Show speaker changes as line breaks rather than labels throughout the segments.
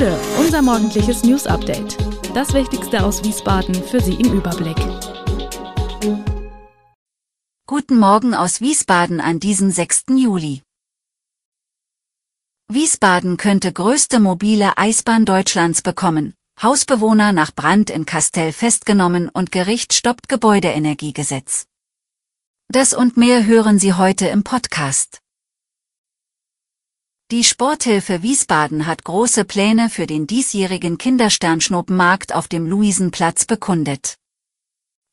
Gude, unser morgendliches News Update. Das Wichtigste aus Wiesbaden für Sie im Überblick.
Guten Morgen aus Wiesbaden an diesem 6. Juli. Wiesbaden könnte größte mobile Eisbahn Deutschlands bekommen. Hausbewohner nach Brand in Kastell festgenommen und Gericht stoppt Gebäudeenergiegesetz. Das und mehr hören Sie heute im Podcast. Die Sporthilfe Wiesbaden hat große Pläne für den diesjährigen Kindersternschnuppenmarkt auf dem Luisenplatz bekundet.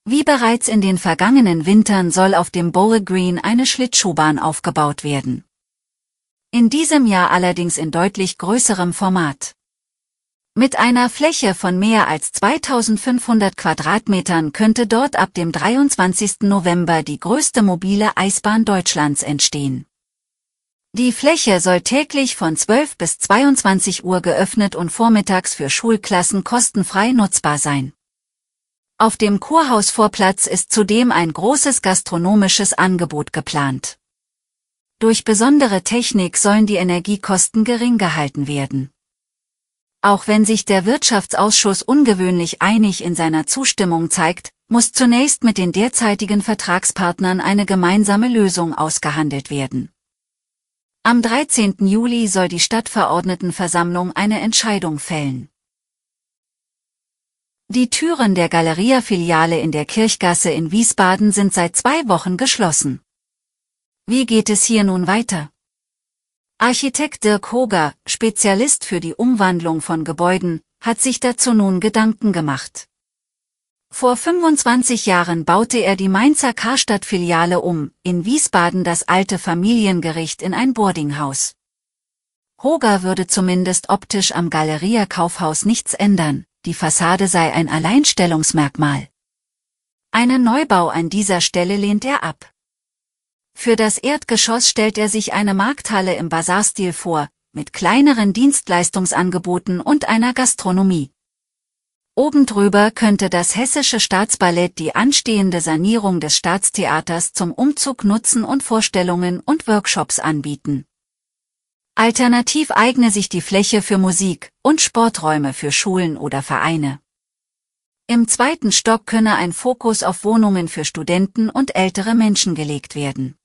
Wie bereits in den vergangenen Wintern soll auf dem Bowl Green eine Schlittschuhbahn aufgebaut werden. In diesem Jahr allerdings in deutlich größerem Format. Mit einer Fläche von mehr als 2500 Quadratmetern könnte dort ab dem 23. November die größte mobile Eisbahn Deutschlands entstehen. Die Fläche soll täglich von 12 bis 22 Uhr geöffnet und vormittags für Schulklassen kostenfrei nutzbar sein. Auf dem Kurhausvorplatz ist zudem ein großes gastronomisches Angebot geplant. Durch besondere Technik sollen die Energiekosten gering gehalten werden. Auch wenn sich der Wirtschaftsausschuss ungewöhnlich einig in seiner Zustimmung zeigt, muss zunächst mit den derzeitigen Vertragspartnern eine gemeinsame Lösung ausgehandelt werden. Am 13. Juli soll die Stadtverordnetenversammlung eine Entscheidung fällen. Die Türen der Galeria-Filiale in der Kirchgasse in Wiesbaden sind seit zwei Wochen geschlossen. Wie geht es hier nun weiter? Architekt Dirk Hoger, Spezialist für die Umwandlung von Gebäuden, hat sich dazu nun Gedanken gemacht. Vor 25 Jahren baute er die Mainzer Karstadt-Filiale um, in Wiesbaden das alte Familiengericht in ein Boardinghaus. Hoger würde zumindest optisch am Galeria Kaufhaus nichts ändern, die Fassade sei ein Alleinstellungsmerkmal. Einen Neubau an dieser Stelle lehnt er ab. Für das Erdgeschoss stellt er sich eine Markthalle im Bazarstil vor, mit kleineren Dienstleistungsangeboten und einer Gastronomie. Obendrüber könnte das Hessische Staatsballett die anstehende Sanierung des Staatstheaters zum Umzug nutzen und Vorstellungen und Workshops anbieten. Alternativ eigne sich die Fläche für Musik und Sporträume für Schulen oder Vereine. Im zweiten Stock könne ein Fokus auf Wohnungen für Studenten und ältere Menschen gelegt werden.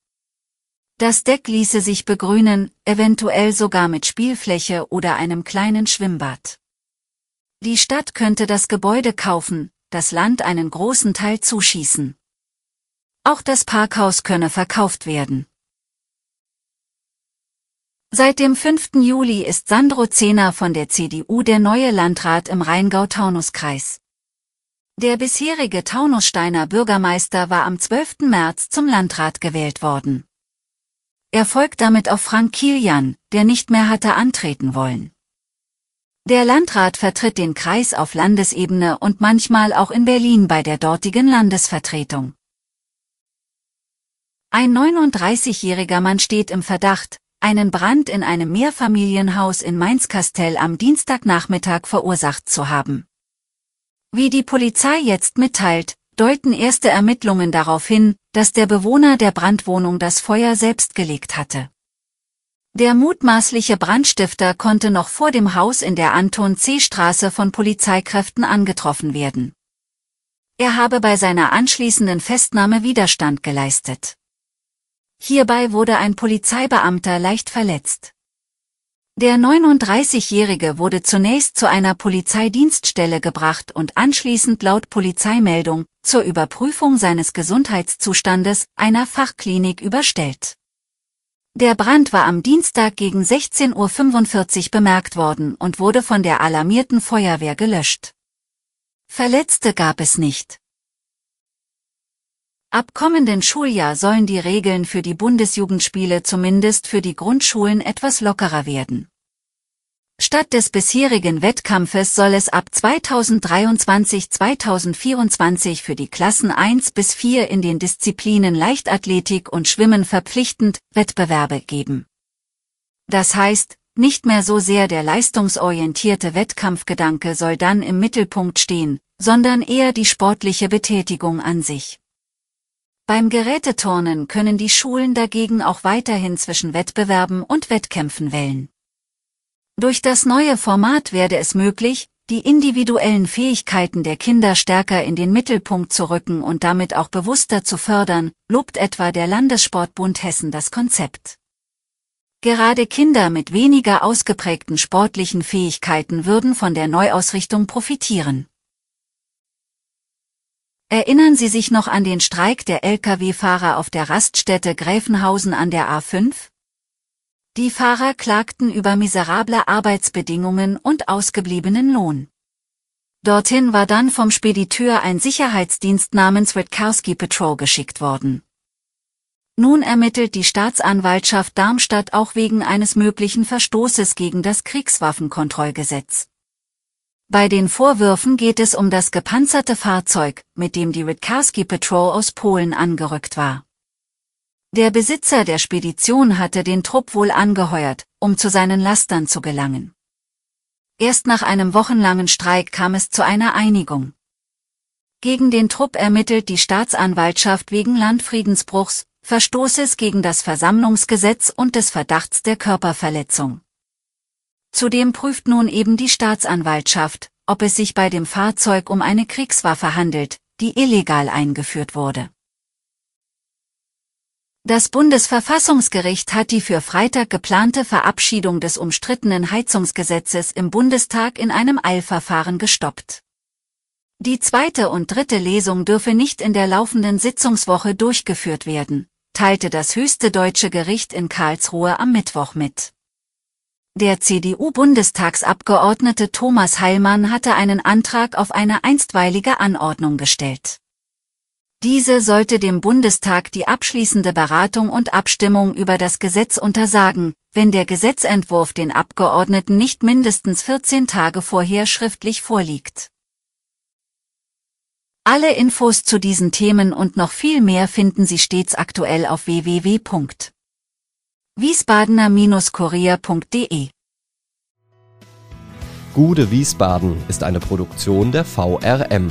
Das Deck ließe sich begrünen, eventuell sogar mit Spielfläche oder einem kleinen Schwimmbad. Die Stadt könnte das Gebäude kaufen, das Land einen großen Teil zuschießen. Auch das Parkhaus könne verkauft werden. Seit dem 5. Juli ist Sandro Zehner von der CDU der neue Landrat im Rheingau-Taunus-Kreis. Der bisherige Taunussteiner Bürgermeister war am 12. März zum Landrat gewählt worden. Er folgt damit auf Frank Kilian, der nicht mehr hatte antreten wollen. Der Landrat vertritt den Kreis auf Landesebene und manchmal auch in Berlin bei der dortigen Landesvertretung. Ein 39-jähriger Mann steht im Verdacht, einen Brand in einem Mehrfamilienhaus in Mainz-Kastell am Dienstagnachmittag verursacht zu haben. Wie die Polizei jetzt mitteilt, deuten erste Ermittlungen darauf hin, dass der Bewohner der Brandwohnung das Feuer selbst gelegt hatte. Der mutmaßliche Brandstifter konnte noch vor dem Haus in der Anton C. Straße von Polizeikräften angetroffen werden. Er habe bei seiner anschließenden Festnahme Widerstand geleistet. Hierbei wurde ein Polizeibeamter leicht verletzt. Der 39-Jährige wurde zunächst zu einer Polizeidienststelle gebracht und anschließend laut Polizeimeldung zur Überprüfung seines Gesundheitszustandes einer Fachklinik überstellt. Der Brand war am Dienstag gegen 16.45 Uhr bemerkt worden und wurde von der alarmierten Feuerwehr gelöscht. Verletzte gab es nicht. Ab kommenden Schuljahr sollen die Regeln für die Bundesjugendspiele zumindest für die Grundschulen etwas lockerer werden. Statt des bisherigen Wettkampfes soll es ab 2023-2024 für die Klassen 1 bis 4 in den Disziplinen Leichtathletik und Schwimmen verpflichtend Wettbewerbe geben. Das heißt, nicht mehr so sehr der leistungsorientierte Wettkampfgedanke soll dann im Mittelpunkt stehen, sondern eher die sportliche Betätigung an sich. Beim Geräteturnen können die Schulen dagegen auch weiterhin zwischen Wettbewerben und Wettkämpfen wählen. Durch das neue Format werde es möglich, die individuellen Fähigkeiten der Kinder stärker in den Mittelpunkt zu rücken und damit auch bewusster zu fördern, lobt etwa der Landessportbund Hessen das Konzept. Gerade Kinder mit weniger ausgeprägten sportlichen Fähigkeiten würden von der Neuausrichtung profitieren. Erinnern Sie sich noch an den Streik der Lkw-Fahrer auf der Raststätte Gräfenhausen an der A5? Die Fahrer klagten über miserable Arbeitsbedingungen und ausgebliebenen Lohn. Dorthin war dann vom Spediteur ein Sicherheitsdienst namens Witkowski Patrol geschickt worden. Nun ermittelt die Staatsanwaltschaft Darmstadt auch wegen eines möglichen Verstoßes gegen das Kriegswaffenkontrollgesetz. Bei den Vorwürfen geht es um das gepanzerte Fahrzeug, mit dem die Witkowski Patrol aus Polen angerückt war. Der Besitzer der Spedition hatte den Trupp wohl angeheuert, um zu seinen Lastern zu gelangen. Erst nach einem wochenlangen Streik kam es zu einer Einigung. Gegen den Trupp ermittelt die Staatsanwaltschaft wegen Landfriedensbruchs, Verstoßes gegen das Versammlungsgesetz und des Verdachts der Körperverletzung. Zudem prüft nun eben die Staatsanwaltschaft, ob es sich bei dem Fahrzeug um eine Kriegswaffe handelt, die illegal eingeführt wurde. Das Bundesverfassungsgericht hat die für Freitag geplante Verabschiedung des umstrittenen Heizungsgesetzes im Bundestag in einem Eilverfahren gestoppt. Die zweite und dritte Lesung dürfe nicht in der laufenden Sitzungswoche durchgeführt werden, teilte das höchste deutsche Gericht in Karlsruhe am Mittwoch mit. Der CDU-Bundestagsabgeordnete Thomas Heilmann hatte einen Antrag auf eine einstweilige Anordnung gestellt. Diese sollte dem Bundestag die abschließende Beratung und Abstimmung über das Gesetz untersagen, wenn der Gesetzentwurf den Abgeordneten nicht mindestens 14 Tage vorher schriftlich vorliegt. Alle Infos zu diesen Themen und noch viel mehr finden Sie stets aktuell auf www.wiesbadener-kurier.de.
Gude Wiesbaden ist eine Produktion der VRM